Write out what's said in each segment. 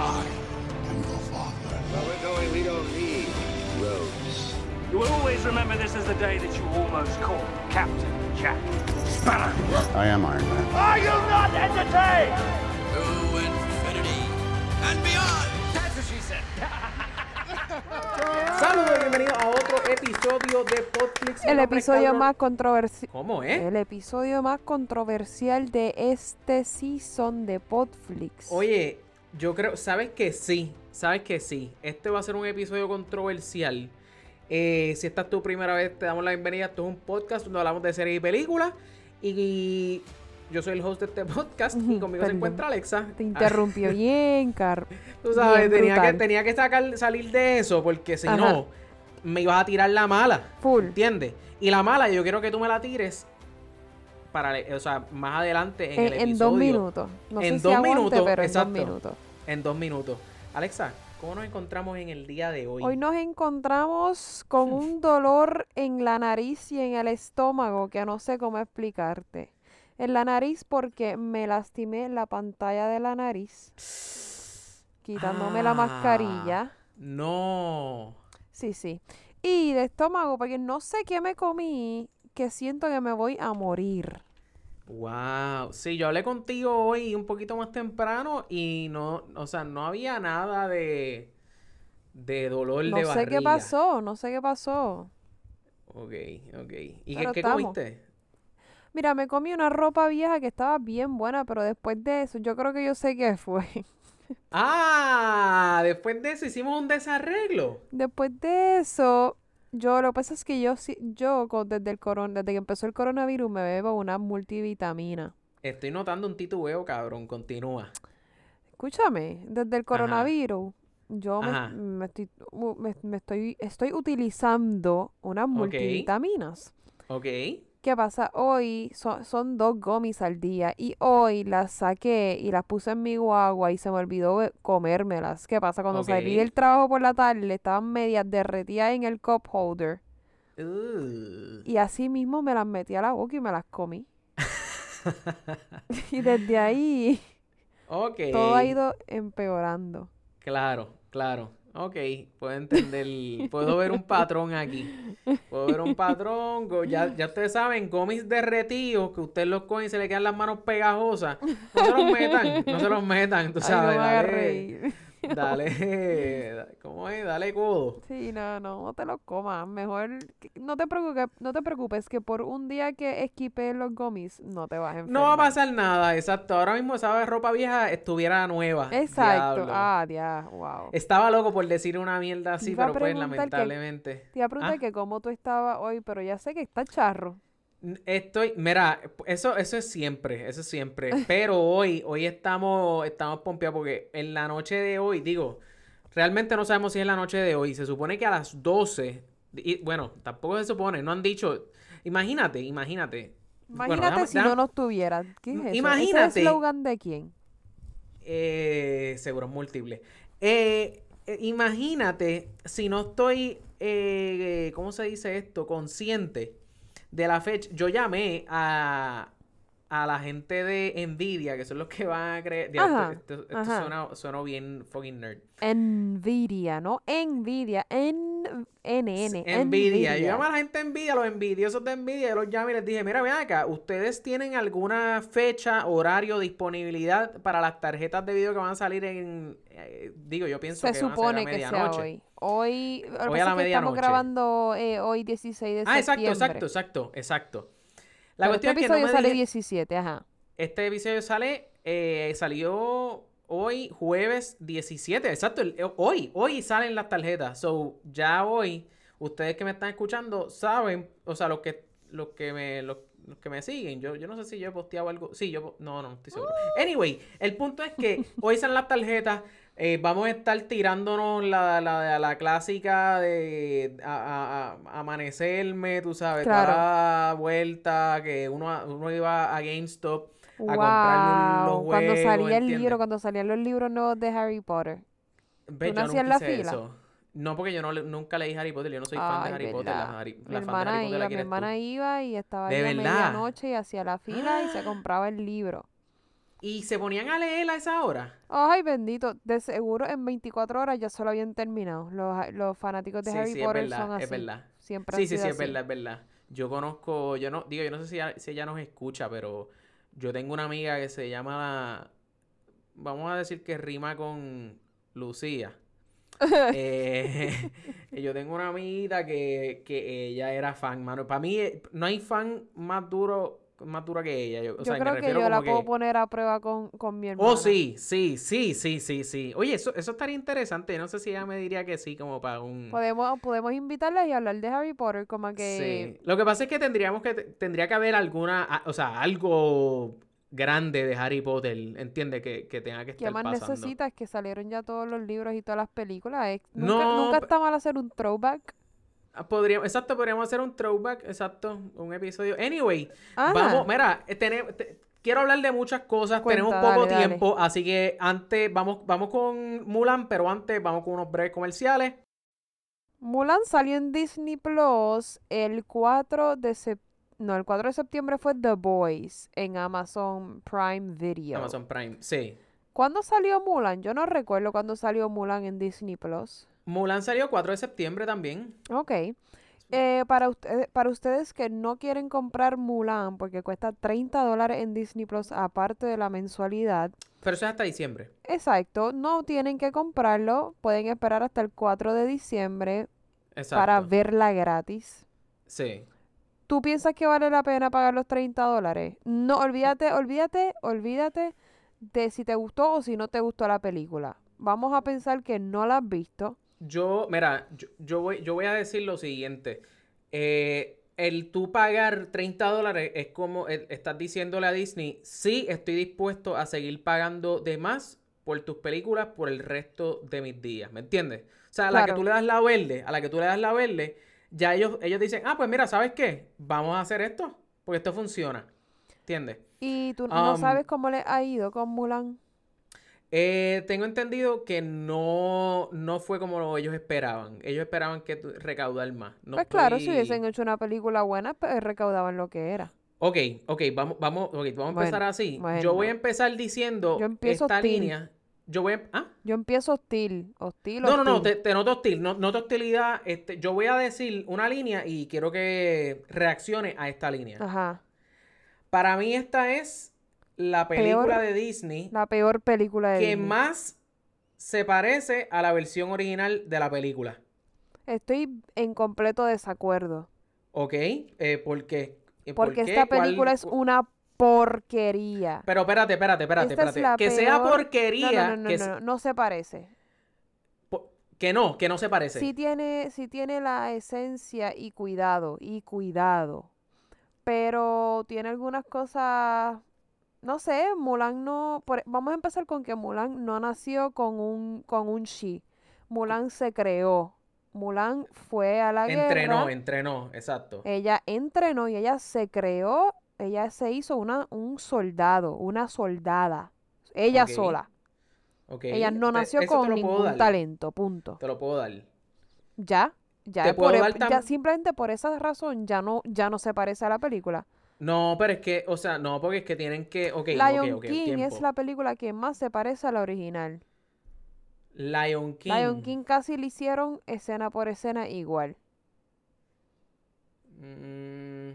I am your father. Where we're going, we don't need roads. You will always remember this as the day that you almost caught Captain Jack Sparrow. I am Iron Man. Are you not entertained? To infinity and beyond. That's what she said. Saludos y bienvenidos a otro episodio de Podflix. El episodio más controversial. ¿Cómo, eh? El episodio más controversial de este season de Podflix. Oye, yo creo, ¿sabes que sí? ¿Sabes que sí? Este va a ser un episodio controversial. Eh, si esta es tu primera vez, te damos la bienvenida. Esto es un podcast donde hablamos de series y películas. Y yo soy el host de este podcast y Ujú, conmigo se encuentra Alexa. Te interrumpió bien, Car. Tú sabes, tenía que, tenía que sacar, salir de eso porque si Ajá. no, me ibas a tirar la mala. Full. ¿Entiendes? Y la mala, yo quiero que tú me la tires para, o sea, más adelante en, En, el en episodio. dos minutos. No En sé dos si aguante, minutos, pero exacto. en dos minutos. En dos minutos. Alexa, ¿cómo nos encontramos en el día de hoy? Hoy nos encontramos con un dolor en la nariz y en el estómago que no sé cómo explicarte. En la nariz porque me lastimé la pantalla de la nariz, quitándome la Ah, mascarilla. No. Sí, sí. Y de estómago porque no sé qué me comí que siento que me voy a morir. Wow. Sí, yo hablé contigo hoy un poquito más temprano y no, o sea, no había nada de, de dolor No de sé barriga. qué pasó, no sé qué pasó. Ok, ok. ¿Y qué, Pero qué estamos. comiste? Mira, me comí una ropa vieja que estaba bien buena, pero después de eso, yo creo que yo sé qué fue. Ah, después de eso hicimos un desarreglo. Después de eso, yo lo que pasa es que yo sí- yo desde el coron desde que empezó el coronavirus me bebo una multivitamina. Estoy notando un titubeo, cabrón. Continúa. Escúchame, desde el coronavirus, yo me, Ajá. me estoy, me, me estoy, estoy utilizando unas multivitaminas. Ok. ¿Qué pasa? Hoy son, son dos gomis al día y hoy las saqué y las puse en mi guagua y se me olvidó be- comérmelas. ¿Qué pasa? Cuando salí del trabajo por la tarde estaban medias derretidas en el cup holder Uh. y así mismo me las metí a la boca y me las comí. y desde ahí Ok. todo ha ido empeorando. Claro, claro. Ok, puedo entender, puedo ver un patrón aquí. Puedo ver un patrón. Ya, ya ustedes saben, gomis derretidos, que ustedes los cogen y se le quedan las manos pegajosas. No se los metan, no se los metan, tú Ay, no dale, ¿cómo es? Dale codo. Sí, no, no, no te lo comas. Mejor no te preocupes, no te preocupes que por un día que esquipe los gomis no te vas a enfermar. No va a pasar nada, exacto. Ahora mismo esa ropa vieja estuviera nueva. Exacto. Diablo. Ah, ya, wow. Estaba loco por decir una mierda así, pero pues preguntar que- lamentablemente. Te iba a preguntar Ah. que cómo tú estabas hoy, pero ya sé que está charro. Estoy, mira, eso, eso es siempre, eso es siempre. Pero hoy, hoy estamos, estamos pompeados porque en la noche de hoy, digo, realmente no sabemos si es la noche de hoy. Se supone que a las 12, y, bueno, tampoco se supone, no han dicho. Imagínate, imagínate. Bueno, Imagínate déjame- si déjame- no nos tuvieran. ¿Qué es eso? ¿Ese Imagínate. eslogan de quién? Eh, seguros múltiples. Eh, eh, imagínate si no estoy, eh, ¿cómo se dice esto? Consciente de la fecha. Yo llamé a, a la gente de Nvidia, que son los que van a creer. Esto esto ajá. suena, suena bien fucking nerd. Nvidia, ¿no? Nvidia. N NN. Nvidia. Yo llamé a la gente de Nvidia, los envidiosos de Nvidia, yo los llamé y les dije, mira, ven acá, ¿ustedes tienen alguna fecha, horario, disponibilidad para las tarjetas de video que van a salir en, eh, digo, yo pienso Se que van a supone salir a que sea hoy. Hoy, Hoy a la estamos grabando eh, hoy 16 de Ah, exacto, septiembre. exacto, exacto, exacto. La Pero cuestión este es que no me sale dije- 17, ajá. este episodio sale, eh, salió hoy, jueves 17, exacto, el- eh, hoy, hoy salen las tarjetas, so, ya hoy, ustedes que me están escuchando saben, o sea, los que, los que me, los, los que me siguen, yo, yo no sé si yo he posteado algo, sí, yo, no, no, estoy seguro. Anyway, el punto es que hoy salen las tarjetas, eh, vamos a estar tirándonos la, la, la clásica de a, a- a- amanecerme, tú sabes, Claro. la vuelta, que uno, uno iba a GameStop a comprarle los Wow, cuando salía el ¿entiendes? libro, cuando salían los libros nuevos de Harry Potter. Ve, ¿Tú no hacías la fila? eso. No, porque yo no, nunca leí Harry Potter, yo no soy fan de Harry Potter. La. Harry- Mi la fan de hermana Harry Potter la iba, mi tú. hermana iba y estaba ¿De ahí a medianoche y hacía la fila y se compraba el libro. y se ponían a leer a esa hora. Ay, bendito. De seguro en 24 horas ya se lo habían terminado. Los, los fanáticos de Sí, Harry sí, es Potter verdad, son así. es verdad. Siempre Sí, sí, sí, sido es así. verdad, es verdad. Yo conozco, yo no, digo, yo no sé si si ella nos escucha, pero yo tengo una amiga que se llama, vamos a decir que rima con Lucía. Eh, yo tengo una amiguita que, que ella era fan, mano. Para mí eh, no hay fan más duro, más dura que ella. Yo, o Yo sea, me creo que yo la puedo que- poner a prueba con, con mi hermana. Oh, sí, sí, sí, sí, sí, sí. Oye, eso, eso estaría interesante. No sé si ella me diría que sí, como para un... Podemos, podemos invitarla y hablar de Harry Potter, como que... Sí. Lo que pasa es que tendríamos que tendría que haber alguna, o sea, algo grande de Harry Potter, ¿entiendes? Que, que tenga que ¿Qué estar más pasando. necesitas? Que salieron ya todos los libros y todas las películas. Nunca, No, nunca está mal hacer un throwback. Ah, Podríamos, exacto, podríamos hacer un throwback, exacto, un episodio. Anyway, Ajá. vamos, mira, eh, te- quiero hablar de muchas cosas, Cuenta, tenemos poco dale, dale. tiempo, así que antes vamos, vamos con Mulan, pero antes vamos con unos breaks comerciales. Mulan salió en Disney Plus el 4 de septiembre. No, el 4 de septiembre fue The Boys en Amazon Prime Video. Amazon Prime, sí. ¿Cuándo salió Mulan? Yo no recuerdo cuándo salió Mulan en Disney Plus. Mulan salió 4 de septiembre también. Ok. Eh, para, ustedes, para ustedes que no quieren comprar Mulan porque cuesta 30 dólares en Disney Plus aparte de la mensualidad, Pero eso es hasta diciembre. exacto, no tienen que comprarlo, pueden esperar hasta el 4 de diciembre Exacto. para verla gratis. Sí. ¿Tú piensas que vale la pena pagar los 30 dólares? No, olvídate, olvídate, olvídate de si te gustó o si no te gustó la película. Vamos a pensar que no la has visto. Yo, mira, yo, yo voy, yo voy a decir lo siguiente. Eh, el tú pagar 30 dólares es como estás diciéndole a Disney, sí, estoy dispuesto a seguir pagando de más por tus películas por el resto de mis días, ¿me entiendes? O sea, a la que tú le das la verde, a la que tú le das la verde, ya ellos, ellos dicen, ah, pues mira, ¿sabes qué? Vamos a hacer esto, porque esto funciona, ¿entiendes? Y tú no Um, sabes cómo le ha ido con Mulan. Eh, tengo entendido que no, no fue como ellos esperaban. Ellos esperaban que recaudar más. No pues claro, si hubiesen hecho una película buena, pues recaudaban lo que era. Ok, ok, vamos, vamos, ok, vamos a empezar así. bueno. Yo voy a empezar diciendo Yo empiezo esta hostil. línea. Yo voy a... ¿Ah? Yo empiezo hostil, hostil, No, no, no, hostil. te, te noto hostil, no, noto hostilidad. Este, yo voy a decir una línea y quiero que reaccione a esta línea. Ajá. Para mí esta es la película Peor- de Disney La peor película de que Disney. más se parece a la versión original de la película. Estoy en completo desacuerdo. ¿Ok? Eh, ¿Por qué? Eh, ¿por Porque qué? esta ¿Cuál- película es una porquería. Pero espérate, espérate, espérate, Esta espérate. Que sea porquería, No, no, no, no, que, no, se- no, no se parece. que no, que no se parece. Sí tiene, sí tiene la esencia y cuidado, y cuidado. Pero tiene algunas cosas, no sé, Mulan no, por- vamos a empezar con que Mulan no nació con un, con un chi. Mulan se creó. Mulan fue a la entrenó, guerra. entrenó, exacto. Ella entrenó y ella se creó, ella se hizo una, un soldado, una soldada. Ella sola. Ok, Ella no nació te con ningún talento, punto. Te lo puedo dar. Ya, ya, por e- ya simplemente por esa razón ya no, ya no se parece a la película. No, pero es que, o sea, no, porque es que tienen que. Ok, Lion ok, ok, King es la película que más se parece a la original. Lion King. Lion King casi le hicieron escena por escena igual. Mm,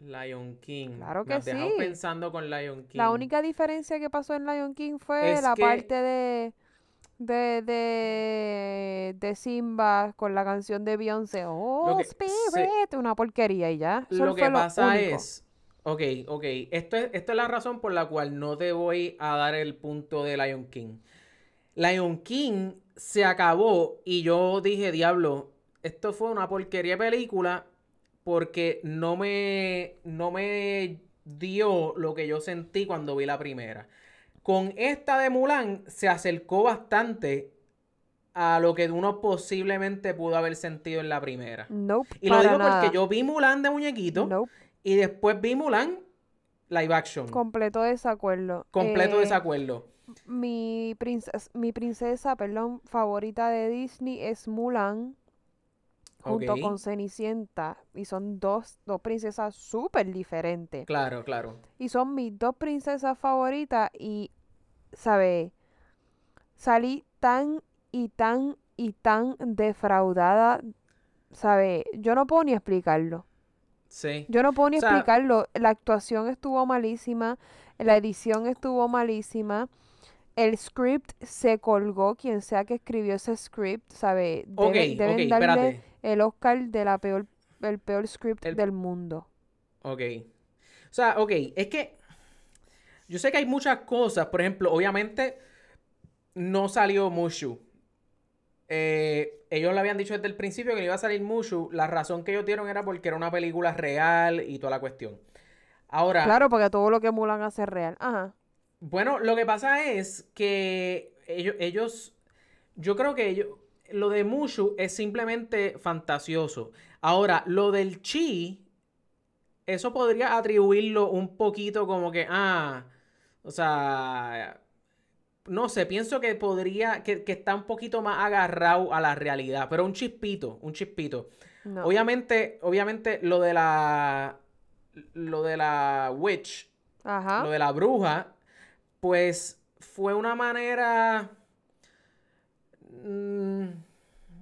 Lion King. Claro Me que dejado sí. pensando con Lion King. La única diferencia que pasó en Lion King fue Es la que- parte de, de, de, de Simba con la canción de Beyoncé. Oh, que- se- Spirit, una porquería y ya. Eso Lo que pasa es. Ok, ok. Esto es, esto es la razón por la cual no te voy a dar el punto de Lion King. Lion King se acabó y yo dije, diablo, esto fue una porquería de película porque no me, no me dio lo que yo sentí cuando vi la primera. Con esta de Mulan se acercó bastante a lo que uno posiblemente pudo haber sentido en la primera. Nope, Y lo digo nada. porque yo vi Mulan de muñequito Nope, y después vi Mulan live action. completo desacuerdo. Completo Eh, desacuerdo. Mi princesa, mi princesa, perdón, favorita de Disney es Mulan. junto con Cenicienta. Y son dos, dos princesas súper diferentes. Claro, claro. Y son mis dos princesas favoritas y, ¿sabes? Salí tan y tan y tan defraudada, ¿sabes? Yo no puedo ni explicarlo. Sí. Yo no puedo ni O sea- explicarlo. La actuación estuvo malísima, la edición estuvo malísima, el script se colgó, quien sea que escribió ese script, ¿sabe? Ok, Deben, darle espérate. el Oscar de la peor, el peor script El- del mundo. Ok. O sea, ok, es que yo sé que hay muchas cosas. Por ejemplo, obviamente no salió Mushu. Eh, ellos le habían dicho desde el principio que no iba a salir Mushu. La razón que ellos dieron era porque era una película real y toda la cuestión. Ahora, Claro, porque todo lo que Mulan hace es real. Ajá. bueno, lo que pasa es que ellos, ellos, yo creo que ellos, lo de Mushu es simplemente fantasioso. Ahora, lo del Chi, eso podría atribuirlo un poquito como que, ah, o sea, no sé, pienso que podría, que, que está un poquito más agarrado a la realidad, pero un chispito, un chispito. No. Obviamente, obviamente lo de la, lo de la witch, Ajá. lo de la bruja, pues fue una manera, mm,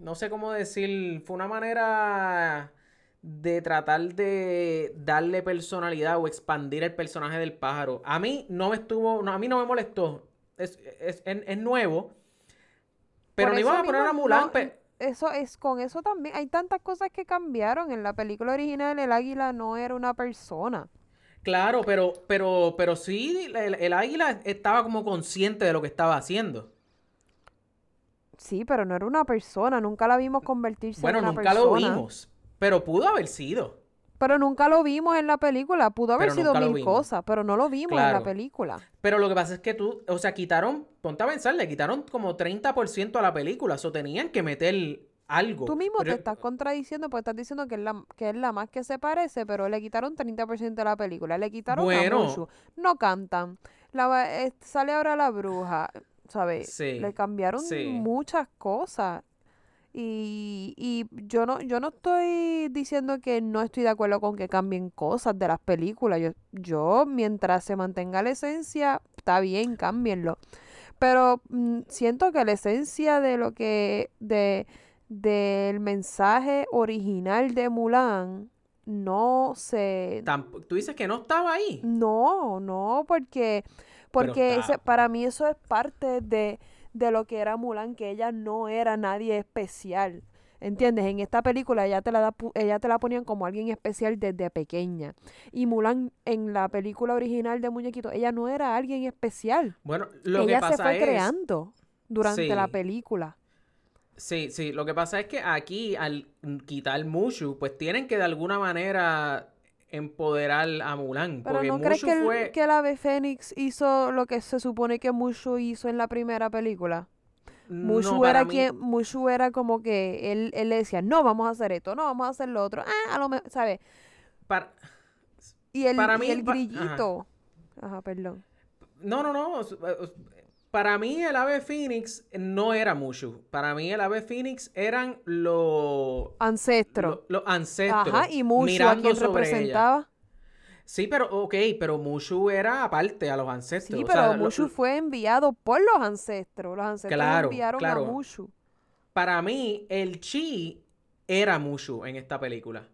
no sé cómo decir, fue una manera de tratar de darle personalidad o expandir el personaje del pájaro. A mí no me estuvo, no, a mí no me molestó, es, es, es- es nuevo, pero no iban a poner a Mulan, no, pe- Eso es, con eso también, hay tantas cosas que cambiaron. En la película original el águila no era una persona. Claro, pero, pero, pero sí, el, el águila estaba como consciente de lo que estaba haciendo. Sí, pero no era una persona, nunca la vimos convertirse Bueno, en una nunca lo persona. vimos, pero pudo haber sido. Pero nunca lo vimos en la película. Pudo haber Pero sido mil cosas, pero no lo vimos en la película. Pero lo que pasa es que tú, o sea, quitaron, ponte a pensar, le quitaron como 30% a la película, eso tenían que meter algo. Tú mismo Pero- te estás contradiciendo porque estás diciendo que es la, que es la más que se parece, pero le quitaron 30% de la película. Le quitaron Bueno. a Mushu. No cantan. La, eh, sale ahora la bruja, ¿sabes? Sí, Le cambiaron sí. muchas cosas. Y, y yo no yo no estoy diciendo que no estoy de acuerdo con que cambien cosas de las películas. Yo, yo mientras se mantenga la esencia, está bien, cámbienlo. Pero mm, siento que la esencia de lo que, de, del mensaje original de Mulan no se, Tamp- tú dices que no estaba ahí. no, no, porque, porque ese- para mí eso es parte de, de lo que era Mulan, que ella no era nadie especial. ¿Entiendes? En esta película ella te la da ella te la ponían como alguien especial desde pequeña. Y Mulan en la película original de Muñequito, ella no era alguien especial. Bueno, lo ella que pasa se fue es... creando durante la película. Sí, sí, lo que pasa es que aquí al quitar Mushu, pues tienen que de alguna manera empoderar a Mulan, Pero porque ¿no crees Mushu que el, fue... que el ave Fénix hizo lo que se supone que Mushu hizo en la primera película? Mushu No, para era quien, Mushu era como que él, él le decía, no, vamos a hacer esto, no, vamos a hacer lo otro, ah, a lo mejor, ¿sabes? para- Y el, Para y mí, el ajá. grillito. Ajá, perdón. No, no, no. Para mí el ave Phoenix no era Mushu. Para mí el ave Phoenix eran los Ancestro. los ancestros Ajá, y Mushu a mirando quien sobre ella. Sí, pero ok, pero Mushu era aparte a los ancestros. Sí, o pero lo- Mushu fue enviado por los ancestros. Los ancestros Claro, enviaron claro. a Mushu. Para mí el chi era Mushu en esta película.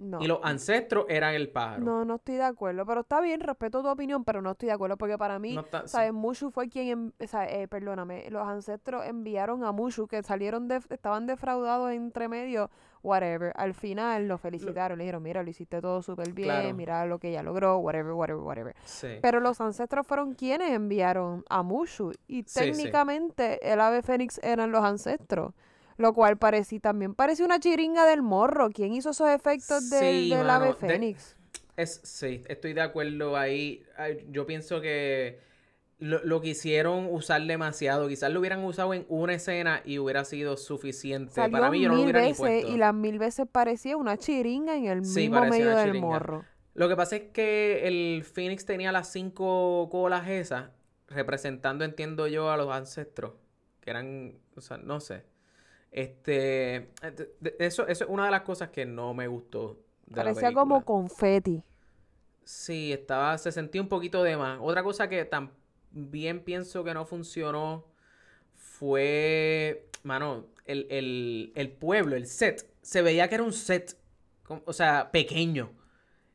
No. Y los ancestros eran el pájaro. No, no estoy de acuerdo. Pero está bien, respeto tu opinión, pero no estoy de acuerdo. Porque para mí, No está- ¿sabes? Mushu fue quien, en- o sea, eh, perdóname, los ancestros enviaron a Mushu, que salieron, de, estaban defraudados entre medio, whatever. Al final lo felicitaron, le dijeron, mira, lo hiciste todo súper bien, Claro. mira lo que ella logró, whatever, whatever, whatever. Sí. Pero los ancestros fueron quienes enviaron a Mushu. Y sí. técnicamente el ave fénix eran los ancestros. Lo cual parecía, también parecía una chiringa del morro. ¿Quién hizo esos efectos del, Sí, del de- fénix? Es, sí, estoy de acuerdo ahí. Yo pienso que lo, lo quisieron usar demasiado. Quizás lo hubieran usado en una escena y hubiera sido suficiente. Salió Para mí yo no lo hubiera ni veces puesto. y las mil veces parecía una chiringa en el Sí, mismo medio del chiringa. morro. Lo que pasa es que el Phoenix tenía las cinco colas esas, representando, entiendo yo, a los ancestros, que eran, o sea, no sé. Este, eso, eso es una de las cosas que no me gustó de la Parecía como confeti. Sí, estaba, se sentía un poquito de más. Otra cosa que también pienso que no funcionó fue, mano, el, el- el pueblo, el set. Se veía que era un set, o sea, pequeño.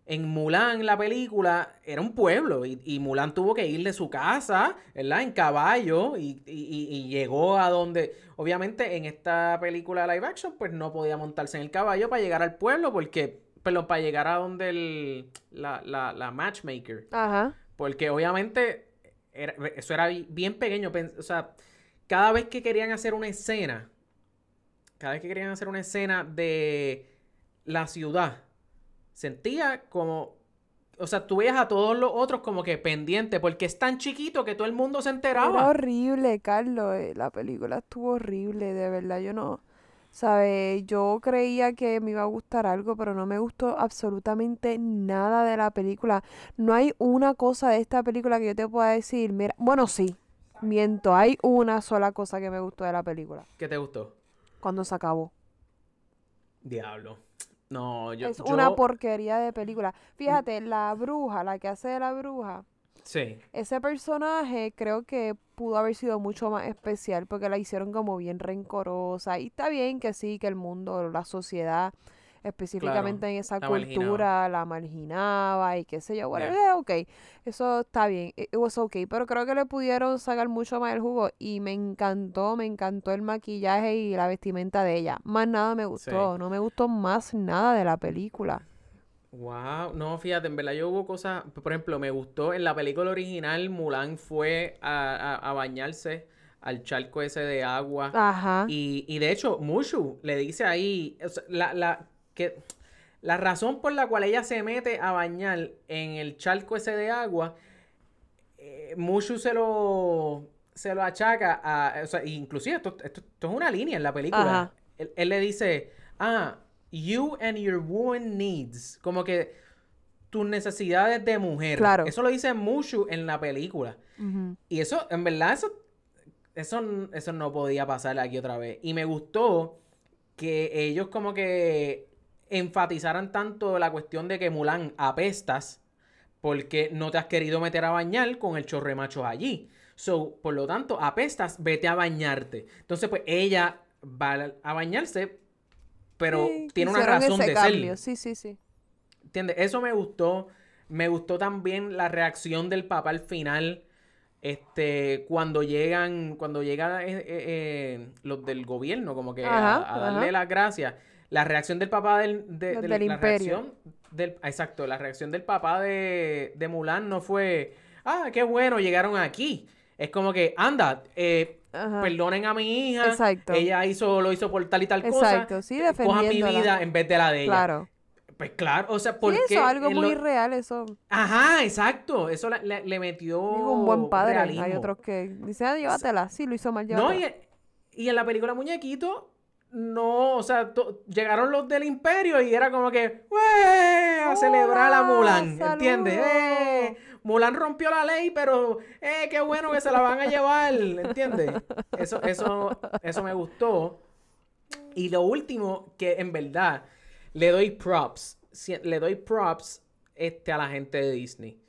En Mulan, la película, era un pueblo y, y Mulan tuvo que ir de su casa, ¿verdad? En caballo y, y- y- llegó a donde, obviamente en esta película live action, pues no podía montarse en el caballo para llegar al pueblo porque, perdón, para llegar a donde el, la, la, la matchmaker. Ajá. Porque obviamente era- eso era bi- bien pequeño. O sea, cada vez que querían hacer una escena, cada vez que querían hacer una escena de la ciudad, sentía como, o sea, tú veías a todos los otros como que pendientes, porque es tan chiquito que todo el mundo se Era enteraba. horrible, Carlos. eh, La película estuvo horrible, de verdad. Yo no, ¿sabes? Yo creía que me iba a gustar algo, pero no me gustó absolutamente nada de la película. No hay una cosa de esta película que yo te pueda decir, mira, bueno, sí, miento, hay una sola cosa que me gustó de la película, ¿Qué te gustó? cuando se acabó. Diablo. No, yo, es yo- una porquería de película. Fíjate, la bruja, la que hace de la bruja, Sí. ese personaje creo que pudo haber sido mucho más especial porque la hicieron como bien rencorosa. Y está bien que sí, que el mundo, la sociedad, específicamente en esa la marginaba. cultura, la marginaba y qué sé yo. Bueno, eh, ok, eso está bien, it it was okay. Pero creo que le pudieron sacar mucho más el jugo y me encantó, me encantó el maquillaje y la vestimenta de ella. Más nada me gustó, no me gustó más nada de la película. Wow, no, fíjate, en verdad yo hubo cosas, por ejemplo, me gustó en la película original, Mulan fue a, a- a bañarse al charco ese de agua. Ajá. Y, y de hecho, Mushu le dice ahí, o sea, la, la, que, la razón por la cual ella se mete a bañar en el charco ese de agua, eh, Mushu se lo, se lo achaca a, o sea, inclusive esto, esto, esto es una línea en la película. Él, él le dice, ah, you and your woman needs, como que tus necesidades de mujer. Claro. Eso lo dice Mushu en la película. Y eso, en verdad, eso, eso, eso no podía pasar aquí otra vez. Y me gustó que ellos como que enfatizaran tanto la cuestión de que Mulan apestas porque no te has querido meter a bañar con el chorre macho allí. So, por lo tanto, apestas, vete a bañarte. Entonces, pues ella va a bañarse, pero Sí, tiene una razón de cambio, ser. Sí, sí, sí. ¿Entiendes? Eso me gustó. Me gustó también la reacción del papá al final. Este, cuando llegan, cuando llegan eh, eh, eh, los del gobierno, como que a- Ajá, a, darle las gracias. La reacción del papá del, de, Los del- del la imperio. reacción del, exacto, la reacción del papá de, de Mulan no fue, ah, qué bueno, llegaron aquí. Es como que, anda, eh, perdonen a mi hija. Exacto. Ella hizo, lo hizo por tal y tal cosa. Exacto, sí, Cojan mi vida en vez de la de ella. Claro. Pues claro, o sea, Sí, porque eso es algo muy lo- real, eso. Ajá, exacto. Eso le, le- le metió Digo, un buen padre. Hay realismo. otros que dicen, ah, llévatela. Sí, lo hizo mal, No, llévatela. y, y en la película Muñequito, no, o sea, llegaron los del Imperio y era como que, ¡wey! A celebrar a Mulan, ¡Hola! ¿entiendes? ¡Eh! Mulan rompió la ley, pero, ¡eh! ¡Qué bueno que se la van a llevar! ¿Entiendes? Eso, eso, eso me gustó. Y lo último, que en verdad le doy props, le doy props este, a la gente de Disney,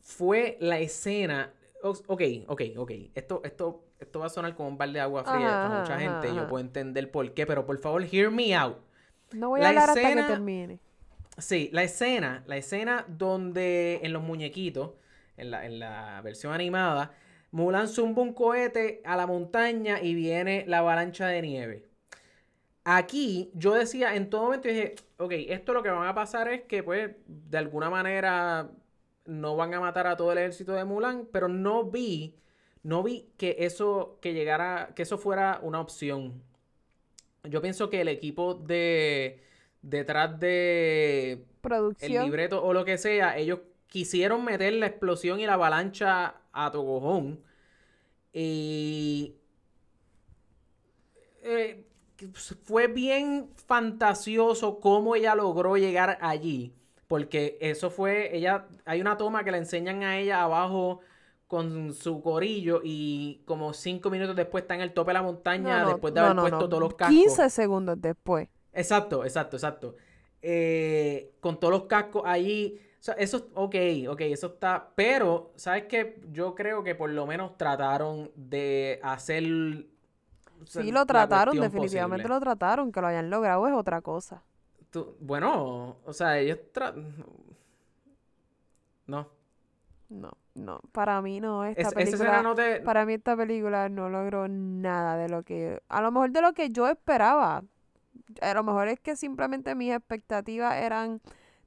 fue la escena. Ok, ok, ok. Esto, esto, esto va a sonar como un balde de agua fría Ajá, para mucha ajá, gente. ajá. Yo puedo entender por qué, pero por favor, hear me out. No voy la a hasta escena- que termine. Sí, la escena, la escena donde en los muñequitos, en la, en la versión animada, Mulan zumba un cohete a la montaña y viene la avalancha de nieve. Aquí yo decía, en todo momento dije, ok, esto lo que van a pasar es que pues de alguna manera no van a matar a todo el ejército de Mulan, pero no vi, no vi que eso, que llegara, que eso fuera una opción. Yo pienso que el equipo de detrás de el libreto o lo que sea, ellos quisieron meter la explosión y la avalancha a Togojón. Y eh, que fue bien fantasioso cómo ella logró llegar allí. Porque eso fue, ella, hay una toma que le enseñan a ella abajo con su corillo y como cinco minutos después está en el tope de la montaña No, no, después de haber no, puesto todos los cascos. 15 segundos después. Exacto, exacto, exacto. Eh, con todos los cascos allí. O sea, eso, ok, ok, eso está. Pero, ¿sabes qué? Yo creo que por lo menos trataron de hacer. o sea, Sí, lo trataron, definitivamente posible. lo trataron. Que lo hayan logrado es otra cosa. Tú- bueno, o sea, ellos. tra- No. No, no. Para mí no. Esta Es- película. no te. Para mí esta película no logró nada de lo que... A lo mejor de lo que yo esperaba. A lo mejor es que simplemente mis expectativas eran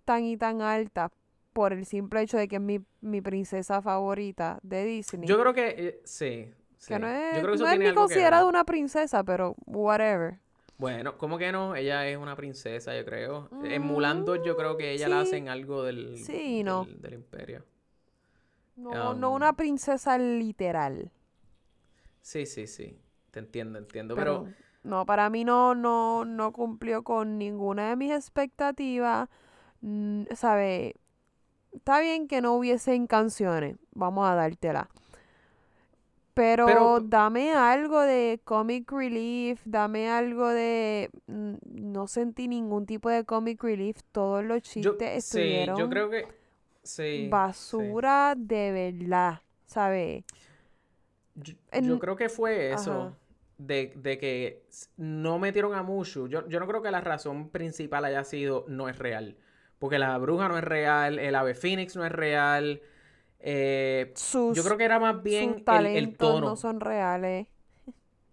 tan y tan altas por el simple hecho de que es mi, mi princesa favorita de Disney. Yo creo que. eh, sí. sí. que no es, Yo creo que eso no es ni considerada una princesa, pero whatever. Bueno, ¿cómo que no? Ella es una princesa, yo creo. En Mulan 2 yo creo que ella la Mm, sí. hacen algo del, Sí, no. del, del imperio. No, no una princesa literal. Sí, sí, sí. Te entiendo, entiendo. Pero, Pero, no, para mí no, no, no cumplió con ninguna de mis expectativas. Mm, ¿Sabe? Está bien que no hubiesen canciones, vamos a dártela. Pero, Pero- dame algo de comic relief, dame algo de... mm, No sentí ningún tipo de comic relief, todos los yo, chistes sí, estuvieron yo creo que. Sí. sí. basura de verdad, ¿sabes? Yo, creo que fue eso. De, de que no metieron a Mushu. Yo, yo no creo que la razón principal haya sido no es real. Porque la bruja no es real, el ave Phoenix no es real. eh, Sus, yo creo que era más bien sus el, el tono. no son reales.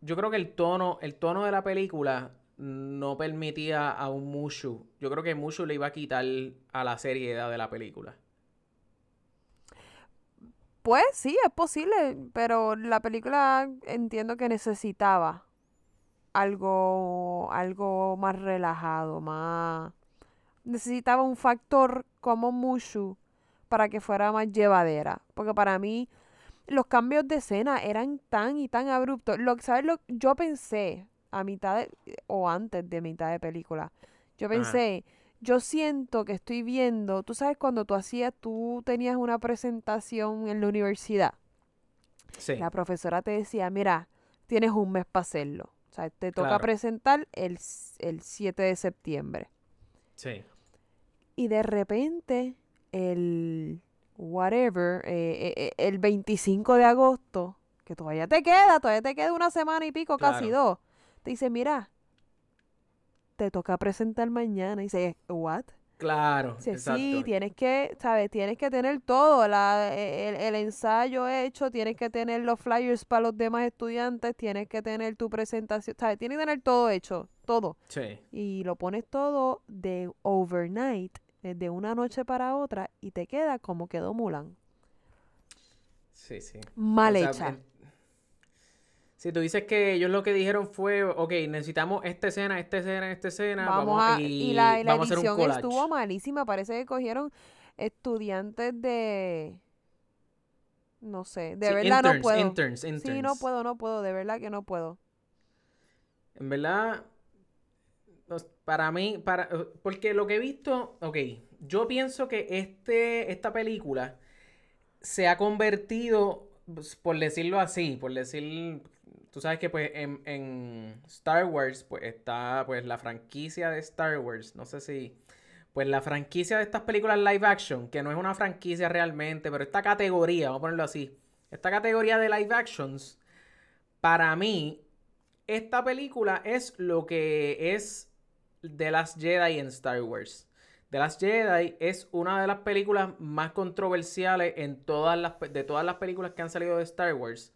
Yo creo que el tono, el tono de la película no permitía a un Mushu. Yo creo que Mushu le iba a quitar a la seriedad de la película. Pues sí, es posible, pero la película entiendo que necesitaba algo, algo más relajado, más... Necesitaba un factor como Mushu para que fuera más llevadera, porque para mí los cambios de escena eran tan y tan abruptos. Lo, ¿Sabes lo Yo pensé a mitad de- o antes de mitad de película, yo Ajá. Yo siento que estoy viendo, tú sabes cuando tú hacías, tú tenías una presentación en la universidad, Sí. la profesora te decía, mira, tienes un mes para hacerlo. O sea, te toca Claro. presentar el, el 7 de septiembre. Sí. Y de repente, el whatever, eh, eh, el 25 de agosto, que todavía te queda, todavía te queda una semana y pico, casi dos, te dice, mira, te toca presentar mañana. Y dice, ¿what? Claro. Dice, exacto. sí, tienes que, ¿sabes? Tienes que tener todo, la, e, el, el ensayo hecho, tienes que tener los flyers para los demás estudiantes, tienes que tener tu presentación, ¿sabes? Tienes que tener todo hecho, todo. Sí. Y lo pones todo de overnight, eh, de una noche para otra, y te queda como quedó Mulan. Sí, sí. Mal O sea, hecha. Si tú dices que ellos lo que dijeron fue, ok, necesitamos esta escena, esta escena, esta escena, Vamos, vamos, a, y, y la, y la vamos a hacer un edición collage. estuvo malísima, parece que cogieron estudiantes de... No sé, de Sí, verdad interns, no puedo. interns, Sí, no interns. puedo, no puedo, de verdad que no puedo. En verdad, para mí, para, porque lo que he visto, ok, yo pienso que este, esta película se ha convertido, pues, por decirlo así, por decir, tú sabes que pues en, en Star Wars pues está pues la franquicia de Star Wars, no sé si, pues la franquicia de estas películas live action, que no es una franquicia realmente, pero esta categoría, vamos a ponerlo así, esta categoría de live actions, para mí, esta película es lo que es The Last Jedi en Star Wars. The Last Jedi es una de las películas más controversiales en todas las, de todas las películas que han salido de Star Wars.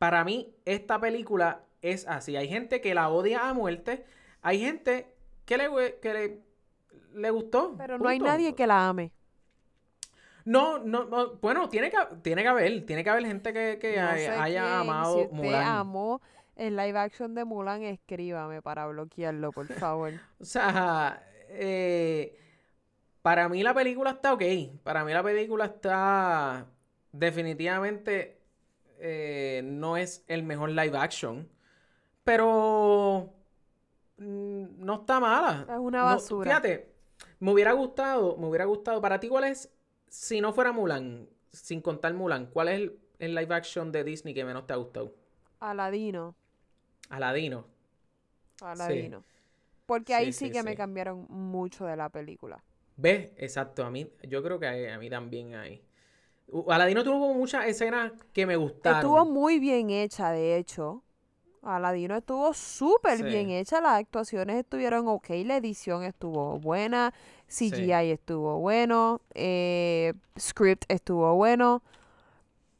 Para mí, esta película es así. Hay gente que la odia a muerte. Hay gente que le, que le, le gustó. Pero no hay nadie que la ame. No, no, no, bueno, tiene que, tiene que haber, tiene que haber gente que, que No hay- haya quién, amado si usted Mulan. amó el live action de Mulan, escríbame para bloquearlo, por favor. O sea, eh, para mí la película está ok. Para mí la película está definitivamente eh, no es el mejor live action, pero mm, no está mala. Es una No, basura. fíjate, me hubiera gustado, me hubiera gustado. Para ti, ¿cuál es, si no fuera Mulan, sin contar Mulan, cuál es el, el live action de Disney que menos te ha gustado? Aladino. Aladino. Aladino. Porque Sí, ahí sí, sí, que me cambiaron mucho de la película. ¿Ves? Exacto, a mí, yo creo que a, a mí también ahí. Aladino tuvo muchas escenas que me gustaron. Estuvo muy bien hecha, de hecho. Aladino estuvo súper Sí. bien hecha. Las actuaciones estuvieron ok. La edición estuvo buena. CGI estuvo bueno. eh, script estuvo bueno.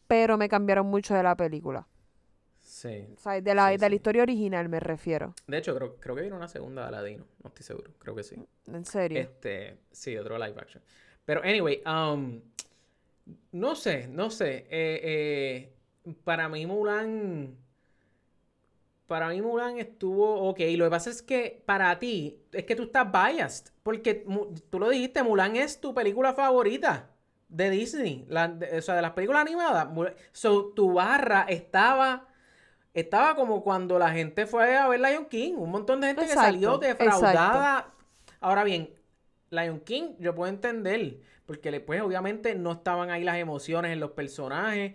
Pero me cambiaron mucho de la película. Sí. O sea, de la, Sí, de la historia original me refiero. De hecho, creo, creo que viene una segunda de Aladino. No estoy seguro. Creo que sí. En serio. Este, sí, otro live action. Pero, anyway, um, no sé, no sé. eh, eh, para mí Mulan, para mí Mulan estuvo ok. Lo que pasa es que para ti, es que tú estás biased. Porque tú lo dijiste, Mulan es tu película favorita de Disney. la- de- o sea, de las películas animadas. So, tu barra estaba... Estaba como cuando la gente fue a ver Lion King. Un montón de gente que salió Exacto, defraudada. Ahora bien, Lion King yo puedo entender. Porque después obviamente no estaban ahí las emociones en los personajes.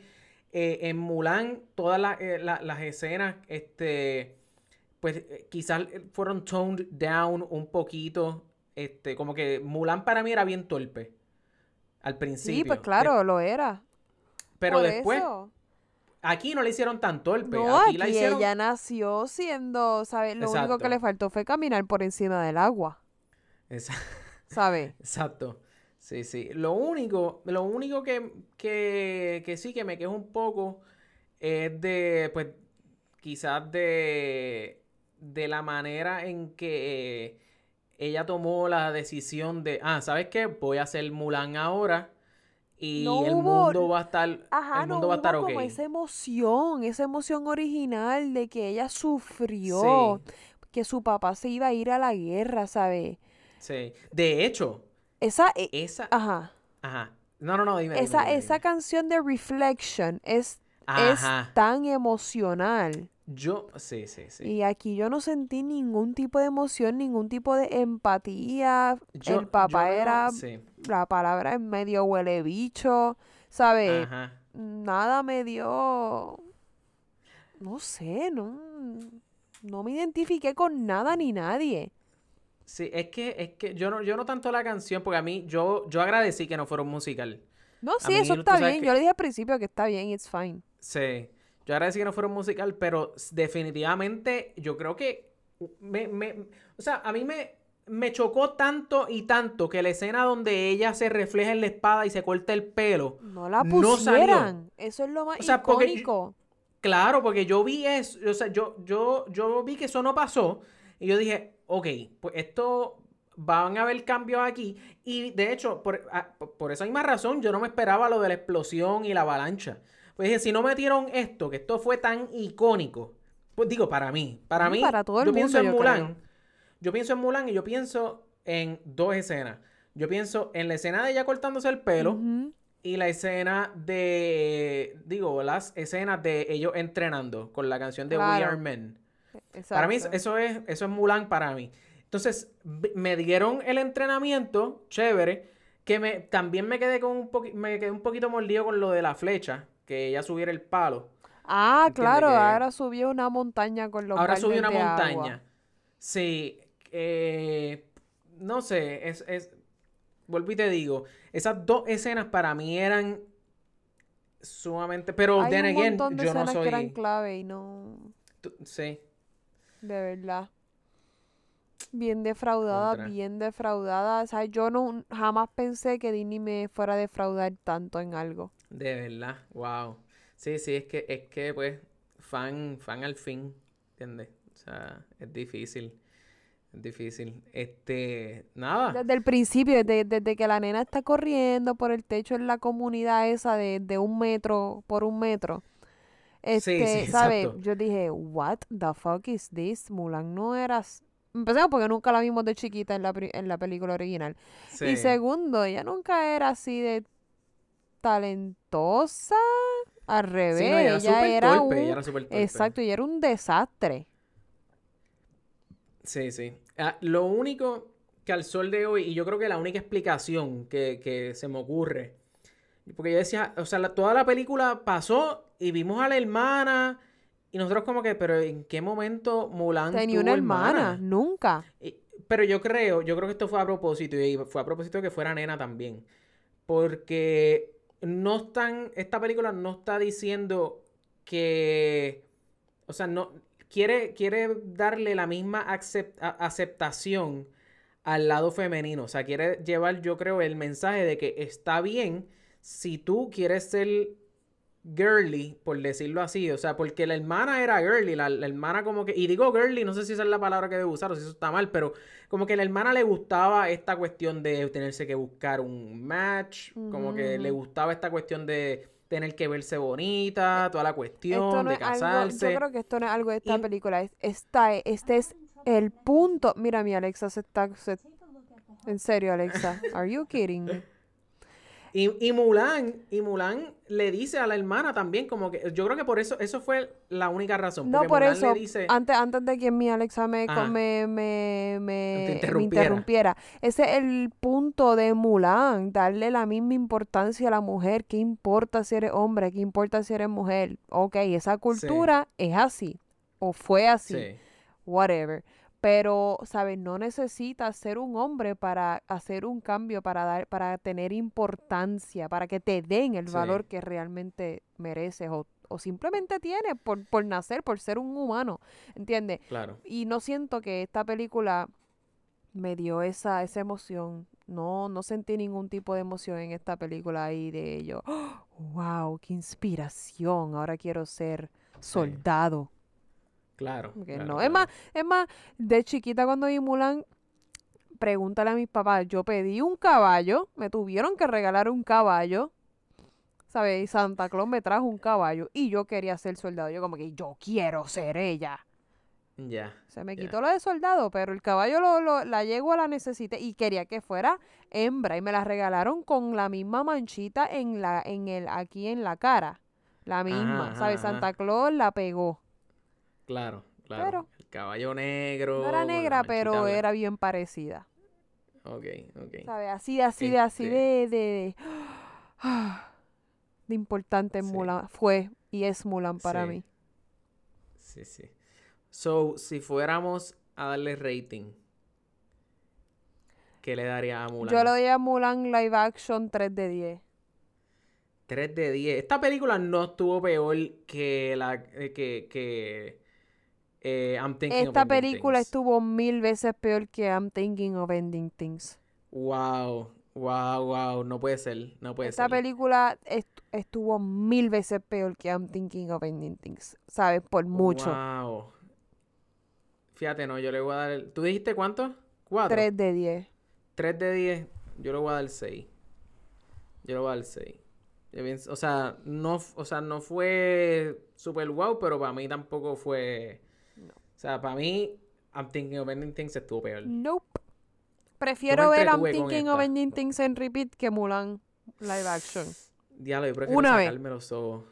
Eh, en Mulan, todas las, eh, la- las escenas, este, pues eh, quizás fueron toned down un poquito. Este, como que Mulan para mí era bien torpe. Al principio. sí, pues De- claro, lo era. pero Por después, eso. aquí no le hicieron tan torpe. No, aquí aquí la hicieron. ella nació siendo, ¿sabes? Lo único Exacto. que le faltó fue caminar por encima del agua, Esa- ¿sabes? Exacto. Sí, sí. Lo único, lo único que, que, que sí que me quejo un poco es de, pues, quizás de, de la manera en que ella tomó la decisión de, ah, ¿sabes qué? Voy a hacer Mulan ahora y No el hubo- mundo va a estar, Ajá, el no mundo va a estar hubo como esa emoción, esa emoción original de que ella sufrió, Sí, que su papá se iba a ir a la guerra, ¿sabes? Sí. De hecho, Esa, e- esa, ajá, ajá. No, no, no, dime, esa, dime, esa canción de Reflection es, Ajá. es tan emocional. Yo, sí, sí, sí. Y aquí yo no sentí ningún tipo de emoción, ningún tipo de empatía. Yo- El papá yo era, sí. la palabra es medio huele bicho, ¿sabes? Ajá. Nada me dio, no sé, no, no me identifiqué con nada ni nadie. Sí, es que, es que yo no, yo no tanto la canción, porque a mí, yo, yo agradecí que no fuera un musical. No, sí, mí, eso está bien. que- Yo le dije al principio que está bien, it's fine. Sí, yo agradecí que no fuera un musical, pero definitivamente yo creo que me, me- o sea, a mí me, me chocó tanto y tanto que la escena donde ella se refleja en la espada y se corta el pelo, No la No salió. pusieran. Eso es lo más O sea, porque. Claro, porque yo vi eso, o sea, yo, yo, yo vi que eso no pasó y yo dije, ok, pues esto van a haber cambios aquí y de hecho, por, a- por esa misma razón, yo no me esperaba lo de la explosión y la avalancha. Pues dije, si no metieron esto, que esto fue tan icónico, pues digo, para mí, para mí, para todo el yo pienso en yo Mulan, creo. yo pienso en Mulan y yo pienso en dos escenas. Yo pienso en la escena de ella cortándose el pelo, y la escena de, digo, las escenas de ellos entrenando con la canción de We. Are Men. Para mí eso es, eso es Mulan para mí. Entonces, me dieron el entrenamiento, chévere, que me, también me quedé con un me quedé un poquito mordido con lo de la flecha, que ella subiera el palo. Ah, claro, que- ahora subió una montaña con los Ahora baldes una de agua. montaña. Sí, eh, no sé, es, es, vuelvo y te digo, esas dos escenas para mí eran sumamente, pero Hay then un again, montón de yo no escenas que eran soy, clave y no, tú- sí, de verdad. Bien defraudada, Contra. bien defraudada. O sea, yo no jamás pensé que Disney me fuera a defraudar tanto en algo. de verdad, wow. Sí, sí, es que, es que, pues, fan, fan al fin, ¿entiendes? O sea, es difícil, es difícil. Este, nada, Desde el principio, desde, desde que la nena está corriendo por el techo en la comunidad esa de, de un metro por un metro. Este, sí, ¿sabes? Yo dije, what the fuck is this? Mulan no eras... Empecemos porque nunca la vimos de chiquita en la, en la película original. Y segundo, ella nunca era así de talentosa. Al revés, no, ella era ella súper era torpe, un... ella era súper torpe. Exacto, y era un desastre. Sí, sí. Ah, lo único que al sol de hoy, y yo creo que la única explicación que, que se me ocurre, Porque yo decía, o sea, la- toda la película pasó y vimos a la hermana y nosotros como que, pero ¿en qué momento Mulan Tenía tuvo una hermana, hermana? nunca. Y- Pero yo creo, yo creo que esto fue a propósito y fue a propósito de que fuera nena también. Porque no están, esta película no está diciendo que, o sea, no, quiere, quiere darle la misma a- aceptación al lado femenino. O sea, quiere llevar, yo creo, el mensaje de que está bien si tú quieres ser girly, por decirlo así. O sea, porque la hermana era girly, la, la hermana como que, y digo girly, no sé si esa es la palabra que debo usar o si eso está mal, pero como que la hermana le gustaba esta cuestión de tenerse que buscar un match, como que le Ujú. gustaba esta cuestión de tener que verse bonita, toda la cuestión no de algo, casarse. yo creo que esto no es algo de esta Y- película. es- Esta, es- este es el punto. Mira, mi Alexa se está. se- En serio, Alexa. Are you kidding me? Y, y Mulan, y Mulan le dice a la hermana también, como que, yo creo que por eso, eso fue la única razón. No, por Mulan eso, le dice, antes, antes de que mi Alexa me, me, me, me- me interrumpiera. interrumpiera, ese es el punto de Mulan, darle la misma importancia a la mujer. ¿Qué importa si eres hombre? ¿Qué importa si eres mujer? Ok, esa cultura es así, o fue así, sí, whatever. Pero, ¿sabes? No necesitas ser un hombre para hacer un cambio, para dar, para tener importancia, para que te den el Sí. valor que realmente mereces o, o simplemente tienes por, por nacer, por ser un humano, ¿entiendes? claro. Y no siento que esta película me dio esa, esa emoción. No, no sentí ningún tipo de emoción en esta película ahí de ello. ¡Wow! ¡Qué inspiración! Ahora quiero ser soldado. Claro. No. Es más, es más, de chiquita cuando vi Mulan, pregúntale a mis papás, yo pedí un caballo, me tuvieron que regalar un caballo, ¿sabes? Y Santa Claus me trajo un caballo y yo quería ser soldado. Yo como que yo quiero ser ella. Ya. Se me quitó lo de soldado, pero el caballo lo, lo- la yegua la necesité y quería que fuera hembra y me la regalaron con la misma manchita en la, en el, aquí en la cara. La misma, ajá, ¿sabes? ajá. Santa Claus la pegó. Claro, claro. Pero- el caballo negro. No era negra, pero era bien parecida. Ok, ok. ¿Sabes? Así así de, así Este- de, de, de, importante Sí. Mulan fue y es Mulan para Sí. mí. Sí, sí. So, si fuéramos a darle rating, ¿qué le daría a Mulan? Yo le doy a Mulan live action 3 de 10. 3 de 10. Esta película no estuvo peor que la eh, que, que eh, I'm Thinking of Esta película Things. estuvo mil veces peor que I'm Thinking of Ending Things. Wow, wow, wow. No puede ser, no puede Esta ser. película est- estuvo mil veces peor que I'm Thinking of Ending Things. ¿Sabes? Por mucho. Wow. Fíjate, no, yo le voy a dar... el- ¿Tú dijiste cuánto? ¿Cuatro? 3 de 10. 3 de 10, yo le voy a dar 6. Yo le voy a dar 6. Yo pienso- o sea, no, o sea, no fue super wow, pero para mí tampoco fue. Sea, para mí, I'm thinking of ending things estuvo peor. Nope. Prefiero ver I'm Thinking of. Ending Things en repeat que Mulan live action. Diablo, yo prefiero Una vez. sacarme los ojos.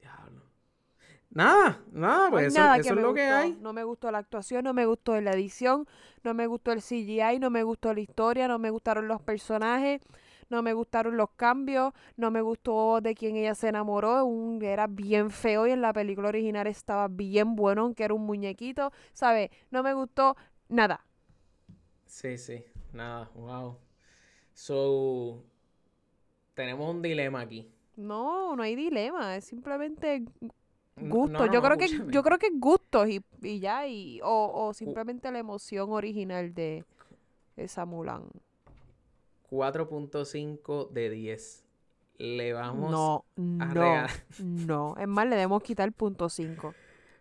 Diablo. Nada, nada, hay pues eso, nada eso es lo que gustó. hay. No me gustó la actuación, no me gustó la edición, no me gustó el CGI, no me gustó la historia, no me gustaron los personajes, no me gustaron los cambios, no me gustó de quién ella se enamoró, un, era bien feo y en la película original estaba bien bueno, aunque era un muñequito, ¿sabes? No me gustó nada. Sí, sí, nada, wow. So, tenemos un dilema aquí. No, no hay dilema, es simplemente gusto. no, no, yo no, creo que yo creo que gustos y, y ya y o, o simplemente la emoción original de esa Mulan. 4.5 de 10. Le vamos. No, a no, regalar. no. Es más, le debemos quitar el punto 5.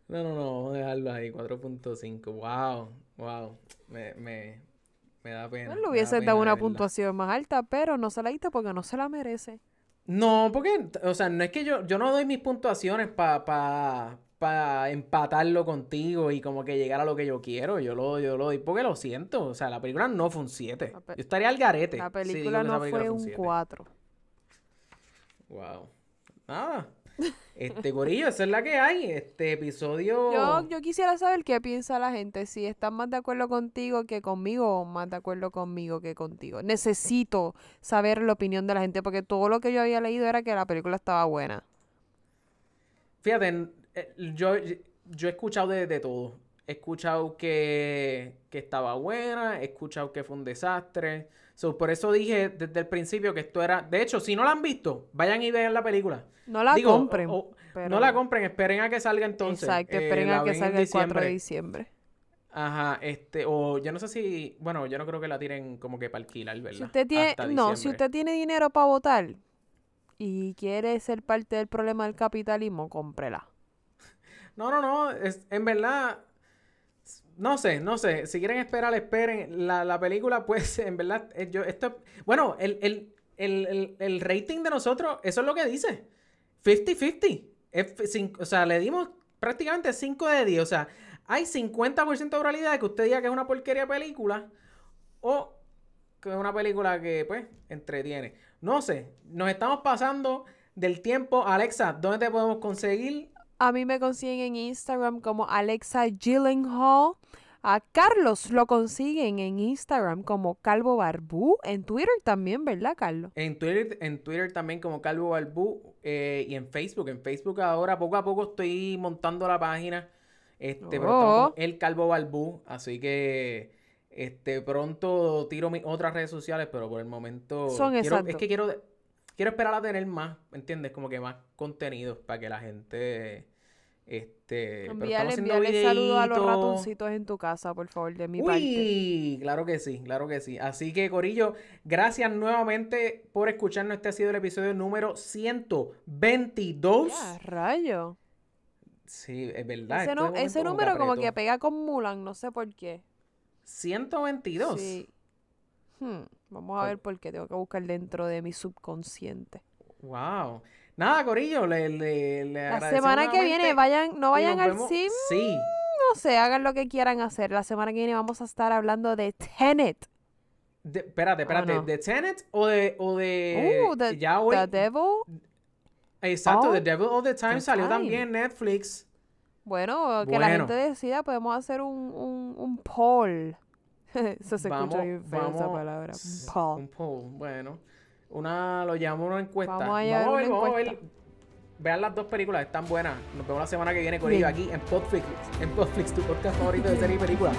No, no, no, vamos a dejarlo ahí. 4.5. Wow, wow. Me, me, me da pena. Me le hubiese dado una puntuación más alta, pero no se la diste porque no se la merece. No, porque, o sea, no es que yo, yo no doy mis puntuaciones para pa, pa empatarlo contigo y como que llegar a lo que yo quiero. Yo lo, yo lo doy porque lo siento. O sea, la película no fue un 7. La pe- Yo estaría al garete. La si película esa no película fue un siete. 4. Wow. Nada. Este, Corillo, esa es la que hay. Este episodio. Yo, yo quisiera saber qué piensa la gente, si están más de acuerdo contigo que conmigo o más de acuerdo conmigo que contigo. Necesito saber la opinión de la gente porque todo lo que yo había leído era que la película estaba buena. Fíjate, yo, yo he escuchado de, de todo. He escuchado que, que estaba buena, he escuchado que fue un desastre. So, por eso dije desde el principio que esto era. De hecho, si no la han visto, vayan y vean la película. No la Digo, compren. o- pero- No la compren, esperen a que salga entonces. Exacto, Eh, esperen a que salga el 4 de diciembre. Ajá, este, o yo no sé si, bueno, yo no creo que la tiren como que para alquilar, ¿verdad? Si usted tiene, Hasta no, si usted tiene dinero para votar y quiere ser parte del problema del capitalismo, cómprela. No, no, no, es, en verdad, no sé, no sé, si quieren esperar, esperen. La, la película, pues, en verdad, eh, yo, esto, bueno, el, el, el, el, rating de nosotros, eso es lo que dice, 50-50, Es cin- o sea, le dimos prácticamente 5 de 10, o sea, hay 50% de probabilidad de que usted diga que es una porquería película o que es una película que, pues, entretiene. No sé, nos estamos pasando del tiempo. Alexa, ¿dónde te podemos conseguir? A mí me consiguen en Instagram como Alexa Gyllenhaal. A Carlos lo consiguen en Instagram como Calvo Barbú. En Twitter también, ¿verdad, Carlos? En Twitter, en Twitter también como Calvo Balbú eh, y en Facebook. En Facebook ahora poco a poco estoy montando la página. Este, pero Oh. como el Calvo Balbú. Así que este pronto tiro mis otras redes sociales, pero por el momento Son quiero- es que quiero quiero esperar a tener más, ¿entiendes? Como que más contenido para que la gente este pero Envíale, estamos haciendo envíale saludos a los ratoncitos en tu casa, por favor, de mi parte. Uy, claro que sí, claro que sí. Así que, Corillo, gracias nuevamente por escucharnos. Este ha sido el episodio número 122. Ya, rayo. Sí, es verdad. Ese, número como que pega con Mulan, no sé por qué. 122. Sí. Hmm, Vamos a ver por qué tengo que buscar dentro de mi subconsciente. Wow. Nada, Corillo, le, le, le La semana que viene vayan, no vayan al vemos- sim, Sí. no sé, hagan lo que quieran hacer. La semana que viene vamos a estar hablando de Tenet. De- espérate, espérate. no. ¿De Tenet o de, o de Uh, the, ya hoy? The Devil. Exacto, Oh, The Devil All the Time the salió Time. también en Netflix. Bueno, que la Bueno. gente decida, podemos hacer un, un, un poll. Eso se Vamos, escucha bien feo esa palabra. Un poll. Un poll, bueno. Una, lo llamamos una encuesta. Vamos a llevar ver, una vamos a ver. encuesta. Vean las dos películas, están buenas. Nos vemos la semana que viene con ellos aquí en Podflix, en Podflix, tu podcast favorito de serie y película.